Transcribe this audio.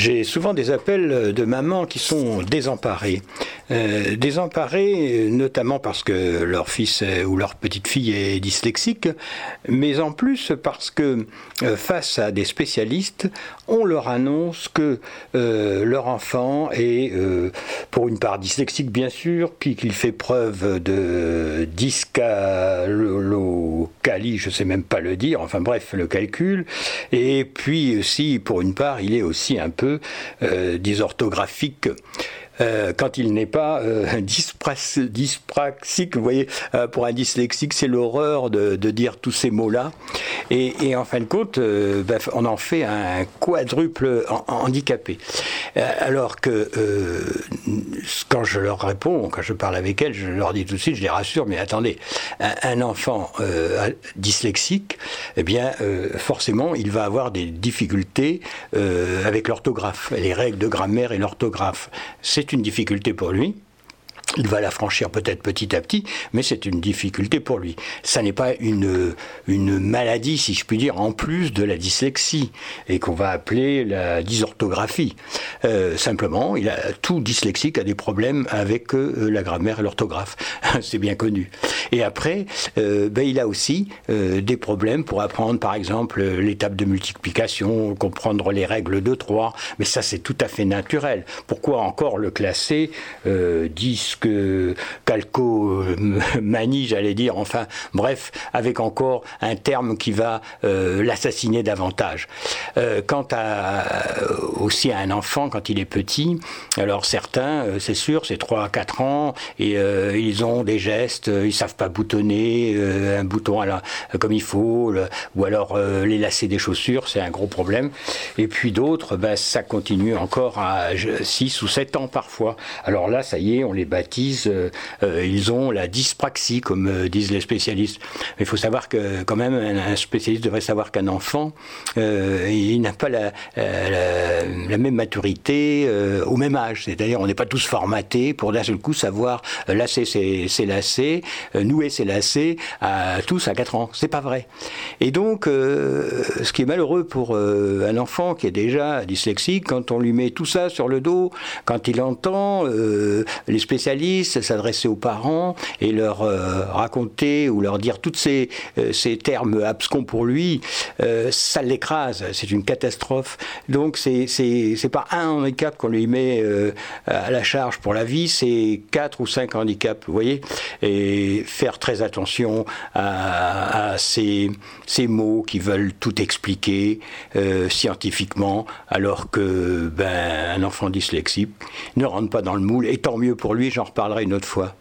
J'ai souvent des appels de mamans qui sont désemparées. Euh, désemparées notamment parce que leur fils ou leur petite fille est dyslexique, mais en plus parce que euh, face à des spécialistes, on leur annonce que euh, leur enfant est, pour une part dyslexique bien sûr, qu'il fait preuve de dyscalocalie, je ne sais même pas le dire, enfin bref, le calcul, et puis aussi pour une part, il est aussi un peu euh, dysorthographique. Euh, quand il n'est pas euh, dyspraxique. Vous voyez, euh, pour un dyslexique, c'est l'horreur de, dire tous ces mots-là. Et, en fin de compte, ben, on en fait un quadruple handicapé. Alors que quand je leur réponds, quand je parle avec elles, je leur dis tout de suite, je les rassure, mais attendez, un, enfant dyslexique, eh bien, forcément, il va avoir des difficultés avec l'orthographe, les règles de grammaire et l'orthographe. C'est une difficulté pour lui. Il va la franchir peut-être petit à petit, mais c'est une difficulté pour lui. Ça n'est pas une, une maladie, si je puis dire, en plus de la dyslexie, et qu'on va appeler la dysorthographie. Euh, simplement, il a, tout dyslexique a des problèmes avec euh, la grammaire et l'orthographe. c'est bien connu. Et après, euh, ben, il a aussi des problèmes pour apprendre, par exemple, l'étape de multiplication, comprendre les règles de 3, mais ça c'est tout à fait naturel. Pourquoi encore le classer 10 que Calco euh, manie, j'allais dire, enfin, bref, avec encore un terme qui va euh, l'assassiner davantage. Euh, quant à, aussi à un enfant, quand il est petit, alors certains, c'est sûr, c'est 3 à 4 ans, et ils ont des gestes, ils savent pas boutonner un bouton à comme il faut, ou alors les lacets des chaussures, c'est un gros problème. Et puis d'autres, ben, ça continue encore à 6 ou 7 ans parfois. Alors là, ça y est, on les bâtit euh, euh, ils ont la dyspraxie, comme euh, disent les spécialistes. Il faut savoir que quand même, un, spécialiste devrait savoir qu'un enfant, il n'a pas la, même maturité au même âge. C'est-à-dire, on n'est pas tous formatés pour d'un seul coup savoir lasser c'est lacets, nouer c'est lacets, à tous à 4 ans. C'est pas vrai. Et donc, ce qui est malheureux pour un enfant qui est déjà dyslexique, quand on lui met tout ça sur le dos, quand il entend les spécialistes s'adresser aux parents et leur euh, raconter ou leur dire tous ces, euh, ces termes abscons pour lui, euh, ça l'écrase, c'est une catastrophe. Donc c'est c'est pas un handicap qu'on lui met à la charge pour la vie, c'est quatre ou cinq handicaps, vous voyez. Et faire très attention à, ces, ces mots qui veulent tout expliquer scientifiquement, alors que ben un enfant dyslexique ne rentre pas dans le moule. Et tant mieux pour lui, j'en reparlerai une autre fois.